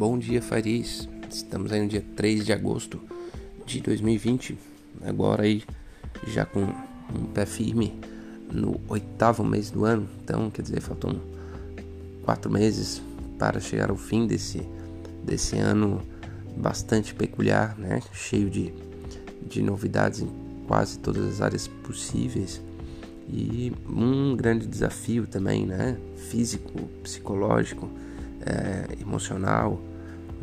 Bom dia, Faris. Estamos aí no dia 3 de agosto de 2020. Agora aí já com um pé firme no oitavo mês do ano. Então, quer dizer, faltam quatro meses para chegar ao fim desse, desse ano bastante peculiar, né? Cheio de, de novidades em quase todas as áreas possíveis. E um grande desafio também, né? Físico, psicológico, é, emocional,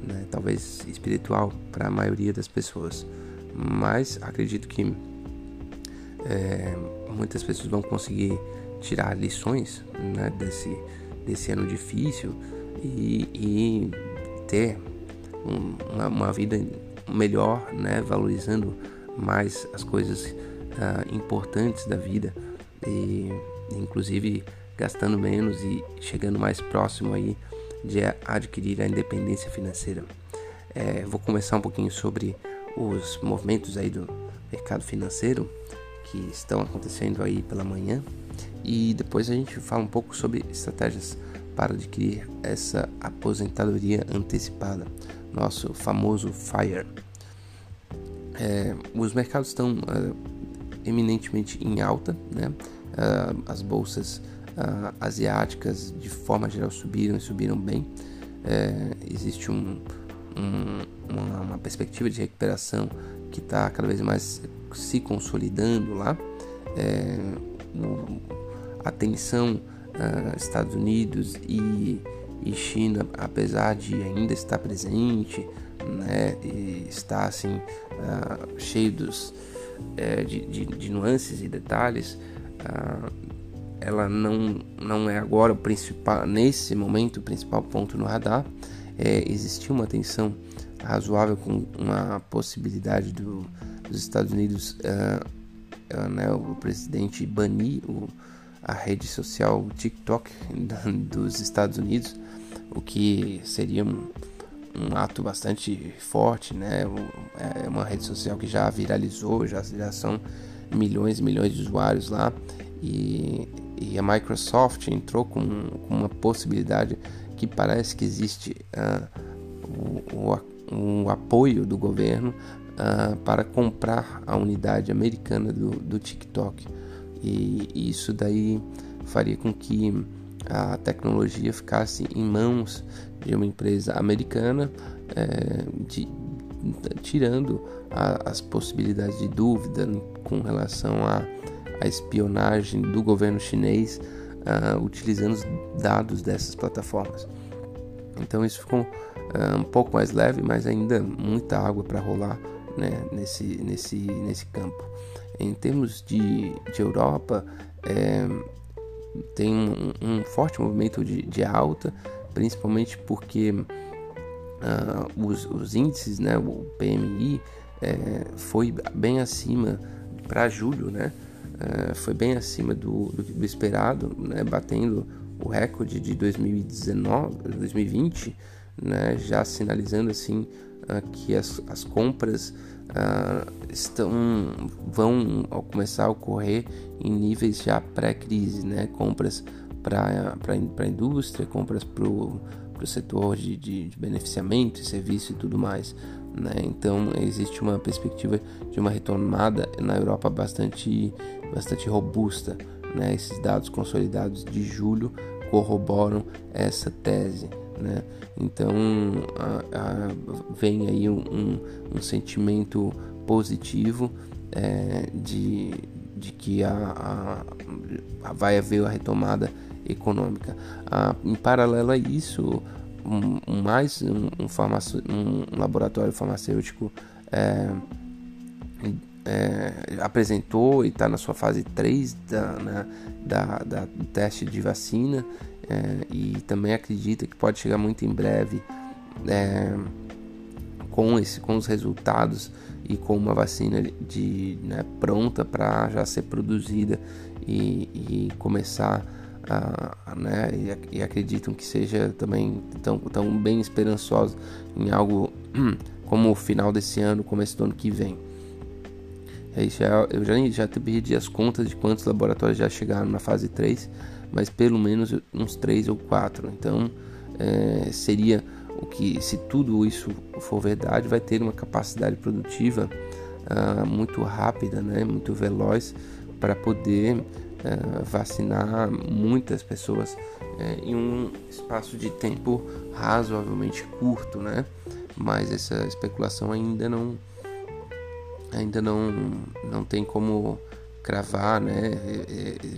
né? talvez espiritual para a maioria das pessoas. Mas acredito que é, muitas pessoas vão conseguir tirar lições né, desse, desse ano difícil e, e ter um, uma, uma, vida melhor, né, valorizando mais as coisas uh, importantes da vida e inclusive gastando menos e chegando mais próximo aí de adquirir a independência financeira. É, vou começar um pouquinho sobre os movimentos aí do mercado financeiro que estão acontecendo aí pela manhã e depois a gente fala um pouco sobre estratégias para adquirir essa aposentadoria antecipada, nosso famoso FIRE. É, os mercados estão uh, eminentemente em alta, né? Uh, as bolsas uh, asiáticas de forma geral subiram e subiram bem. É, existe um, um, uma, uma, perspectiva de recuperação que está cada vez mais se consolidando lá. É, a tensão uh, Estados Unidos e, e, China, apesar de ainda estar presente, né, está assim uh, cheio dos, uh, de, de, de, nuances e detalhes, ah, ela não, não é agora o principal, nesse momento, o principal ponto no radar. É, existiu uma tensão razoável com uma possibilidade do, dos Estados Unidos, uh, uh, né, o presidente banir o, a rede social TikTok dos Estados Unidos, o que seria um, um ato bastante forte, né? É uma rede social que já viralizou, já, já são milhões e milhões de usuários lá e e a Microsoft entrou com, uma possibilidade que parece que existe uh, o, o, o, apoio do governo uh, para comprar a unidade americana do, do TikTok. E, e isso daí faria com que a tecnologia ficasse em mãos de uma empresa americana, é, de, tirando a, as possibilidades de dúvida com relação a a espionagem do governo chinês uh, utilizando os dados dessas plataformas. Então isso ficou uh, um pouco mais leve, mas ainda muita água para rolar né, nesse, nesse, nesse campo. Em termos de, de Europa, é, tem um, um, forte movimento de, de alta, principalmente porque uh, os, os, índices, né, o PMI, é, foi bem acima para julho, né? Uh, foi bem acima do, do, do esperado, né, batendo o recorde de 2019, 2020, né, já sinalizando assim uh, que as, as compras uh, estão vão começar a ocorrer em níveis já pré-crise, né, compras para a indústria, compras para o setor de, de, de beneficiamento, serviço e tudo mais. Né? Então existe uma perspectiva de uma retomada na Europa bastante, bastante robusta. Né? Esses dados consolidados de julho corroboram essa tese. Né? Então a, a, vem aí um, um, um sentimento positivo é, de, de que a, vai haver a retomada econômica. em paralelo a isso, um, mais um, um, um, laboratório farmacêutico é, é, apresentou e está na sua fase 3 da, né, da, da, do teste de vacina é, e também acredita que pode chegar muito em breve é, com, esse, com os resultados e com uma vacina de, né, pronta para já ser produzida e, e começar ah, né, e, e, acreditam que seja também tão, tão bem esperançosos em algo como o final desse ano, começo do ano que vem. É isso, eu já, já perdi as contas de quantos laboratórios já chegaram na fase 3, mas pelo menos uns 3 ou 4. Então é, seria o que, se tudo isso for verdade, vai ter uma capacidade produtiva uh, muito rápida, né, muito veloz para poder uh, vacinar muitas pessoas uh, em um espaço de tempo razoavelmente curto, né? Mas essa especulação ainda não ainda não não tem como cravar, né?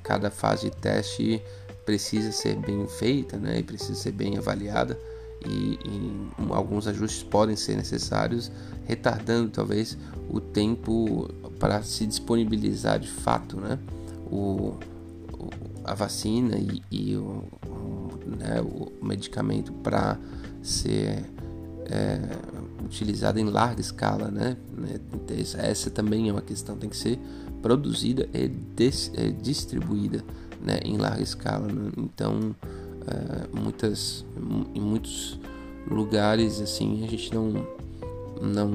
Cada fase de teste precisa ser bem feita, né? E precisa ser bem avaliada e, e, alguns ajustes podem ser necessários, retardando talvez o tempo para se disponibilizar de fato né, o, o a vacina e, e o, né, o, medicamento para ser é, utilizado em larga escala. Né? Essa também é uma questão, tem que ser produzida e des, é, distribuída né, em larga escala. Né? Então, é, muitas, em muitos lugares assim a gente não não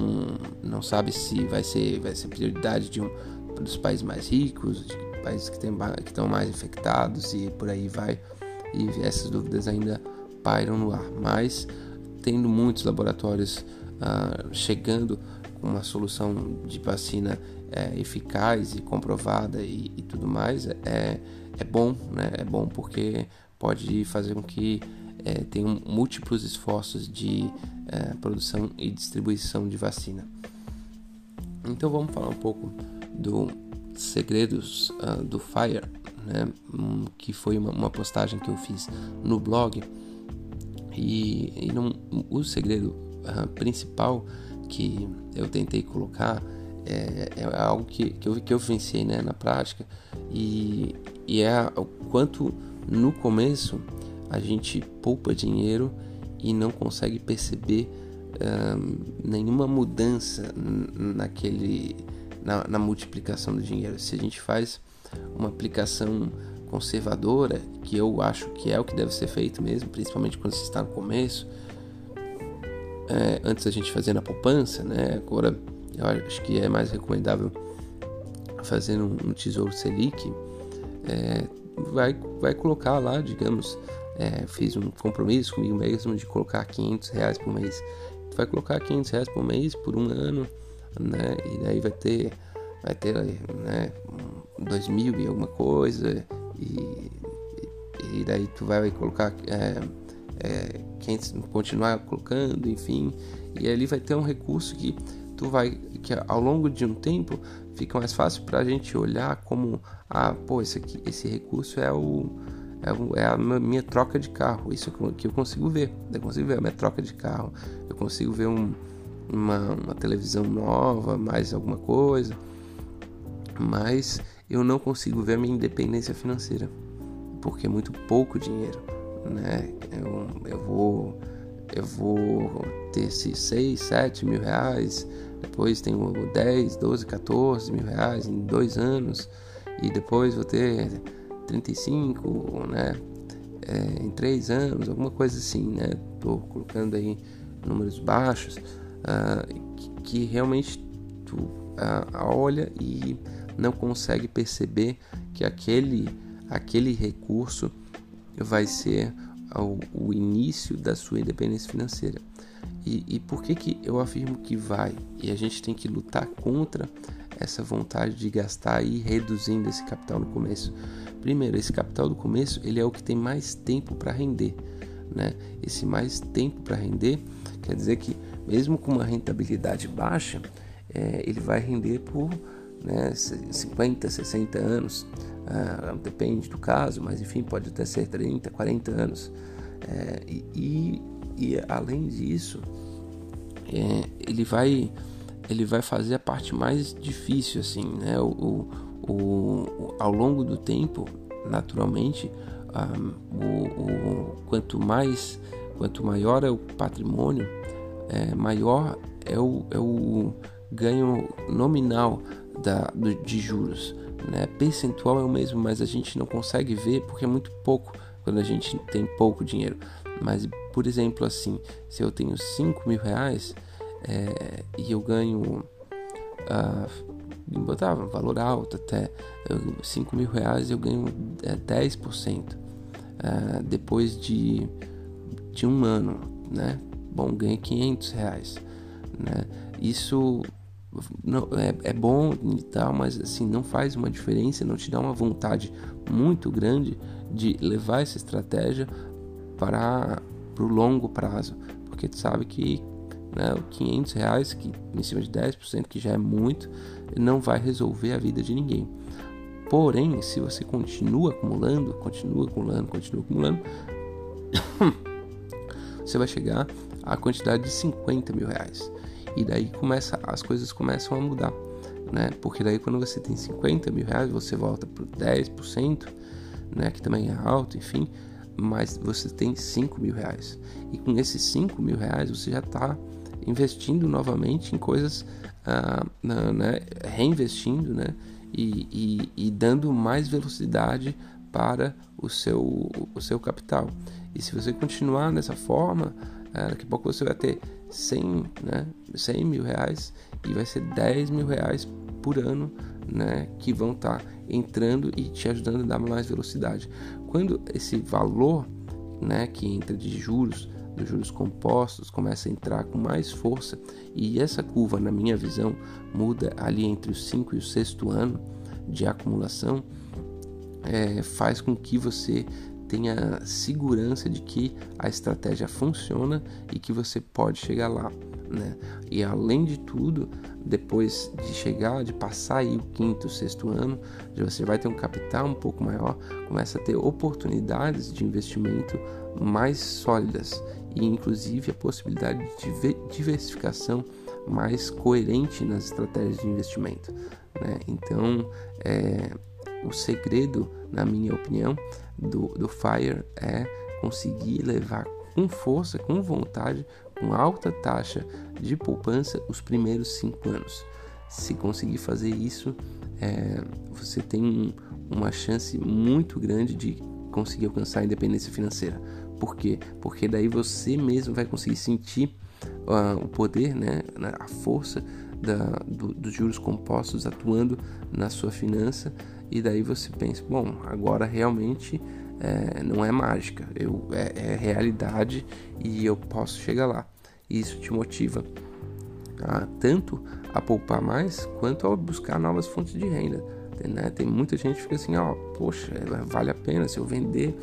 não sabe se vai ser vai ser prioridade de um dos países mais ricos, de países que, tem, que estão mais infectados e por aí vai. E essas dúvidas ainda pairam no ar. Mas tendo muitos laboratórios uh, chegando com uma solução de vacina é, eficaz e comprovada e, e tudo mais, é, é bom, né? É bom porque pode fazer com que é, tenham múltiplos esforços de é, produção e distribuição de vacina. Então vamos falar um pouco do segredos uh, do Fire, né? Um, que foi uma, uma, postagem que eu fiz no blog e, e não, o segredo uh, principal que eu tentei colocar é, é algo que, que, eu, que eu vivenciei né, na prática e, e é o quanto no começo a gente poupa dinheiro e não consegue perceber um, nenhuma mudança naquele na, na, multiplicação do dinheiro. Se a gente faz uma aplicação conservadora, que eu acho que é o que deve ser feito mesmo, principalmente quando se está no começo, é, antes da gente fazer na poupança, né? Agora eu acho que é mais recomendável fazer no, no Tesouro Selic. É, vai, vai colocar lá, digamos, é, fiz um compromisso comigo mesmo de colocar 500 reais por mês. Vai colocar 500 reais por mês por um ano, né? E daí vai ter, vai ter, né? Dois mil e alguma coisa e, e daí tu vai colocar é, é, 500, continuar colocando, enfim, e ali vai ter um recurso que tu vai que ao longo de um tempo fica mais fácil para a gente olhar como ah pô esse aqui esse recurso é o é, é a minha troca de carro isso que eu consigo ver eu consigo ver a minha troca de carro eu consigo ver um, uma, uma televisão nova mais alguma coisa mas eu não consigo ver a minha independência financeira porque é muito pouco dinheiro né eu, eu vou eu vou ter esses 6, 7 mil reais, depois tenho 10, 12, 14 mil reais em dois anos, e depois vou ter 35, né? É, em três anos, alguma coisa assim, né? Tô colocando aí números baixos, uh, que, realmente tu uh, olha e não consegue perceber que aquele, aquele recurso vai ser ao, o início da sua independência financeira. E, e por que, que eu afirmo que vai? E a gente tem que lutar contra essa vontade de gastar e ir reduzindo esse capital no começo. Primeiro, esse capital do começo ele é o que tem mais tempo para render. Né? Esse mais tempo para render quer dizer que mesmo com uma rentabilidade baixa, é, ele vai render por né, 50, 60 anos. Ah, depende do caso, mas enfim, pode até ser 30, 40 anos. É, e, e, além disso, é, ele vai ele vai fazer a parte mais difícil assim, né? O, o, o ao longo do tempo, naturalmente, um, o, quanto mais quanto maior é o patrimônio, é, maior é o, é o ganho nominal da, de juros. Né? Percentual é o mesmo, mas a gente não consegue ver porque é muito pouco quando a gente tem pouco dinheiro. Mas, por exemplo, assim, se eu tenho 5 mil reais é, e eu ganho, uh, botar um valor alto até, eu, 5 mil reais eu ganho é, 10% uh, depois de, de um ano, né? Bom, ganhei 500 reais, né? Isso não, é, é bom e tal, mas assim, não faz uma diferença, não te dá uma vontade muito grande de levar essa estratégia para o longo prazo, porque tu sabe que né, 500 reais, que, em cima de 10%, que já é muito, não vai resolver a vida de ninguém. Porém, se você continua acumulando, continua acumulando, continua acumulando, você vai chegar à quantidade de 50 mil reais. E daí começa, as coisas começam a mudar, né? Porque daí quando você tem 50 mil reais, você volta para 10%, né? Que também é alto, enfim. Mas você tem 5 mil reais. E com esses 5 mil reais você já está investindo novamente em coisas, ah, né? reinvestindo, né? E, e, e dando mais velocidade para o seu, o seu capital. E se você continuar dessa forma, é, daqui a pouco você vai ter 100, né, 100 mil reais e vai ser 10 mil reais por ano né, que vão estar tá entrando e te ajudando a dar mais velocidade. Quando esse valor né, que entra de juros, dos juros compostos, começa a entrar com mais força e essa curva, na minha visão, muda ali entre o 5 e o sexto ano de acumulação, é, faz com que você tenha segurança de que a estratégia funciona e que você pode chegar lá. Né? E além de tudo, depois de chegar, de passar aí o quinto, sexto ano, você vai ter um capital um pouco maior, começa a ter oportunidades de investimento mais sólidas e inclusive a possibilidade de diversificação mais coerente nas estratégias de investimento. Né? Então, é, o segredo, na minha opinião, do, do FIRE é conseguir levar com força, com vontade, com alta taxa de poupança os primeiros cinco anos. Se conseguir fazer isso, é, você tem uma chance muito grande de conseguir alcançar a independência financeira. Por quê? Porque daí você mesmo vai conseguir sentir uh, o poder, né, a força da, do, dos juros compostos atuando na sua finança e daí você pensa, bom, agora realmente é, não é mágica, eu, é, é, realidade e eu posso chegar lá. E isso te motiva a, tanto a poupar mais quanto a buscar novas fontes de renda. Né? Tem muita gente que fica assim, ó, poxa, vale a pena se eu vender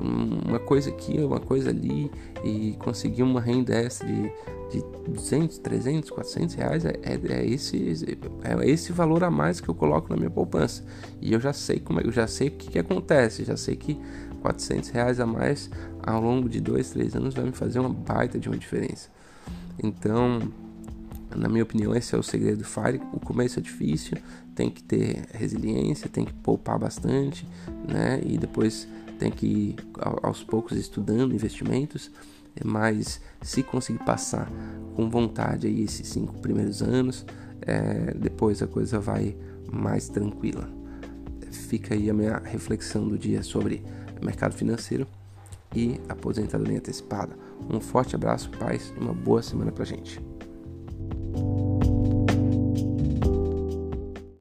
uma coisa aqui, uma coisa ali e conseguir uma renda extra de, de 200, 300, 400 reais é, é, é, esse, é esse valor a mais que eu coloco na minha poupança e eu já sei como é, eu já sei o que, que acontece, já sei que 400 reais a mais ao longo de 2, 3 anos vai me fazer uma baita de uma diferença. Então, na minha opinião, esse é o segredo do Fire. O começo é difícil, tem que ter resiliência, tem que poupar bastante, né? E depois tem que ir aos poucos estudando investimentos, mas se conseguir passar com vontade aí esses cinco primeiros anos, é, depois a coisa vai mais tranquila. Fica aí a minha reflexão do dia sobre mercado financeiro e aposentadoria antecipada. Um forte abraço, paz e uma boa semana pra gente.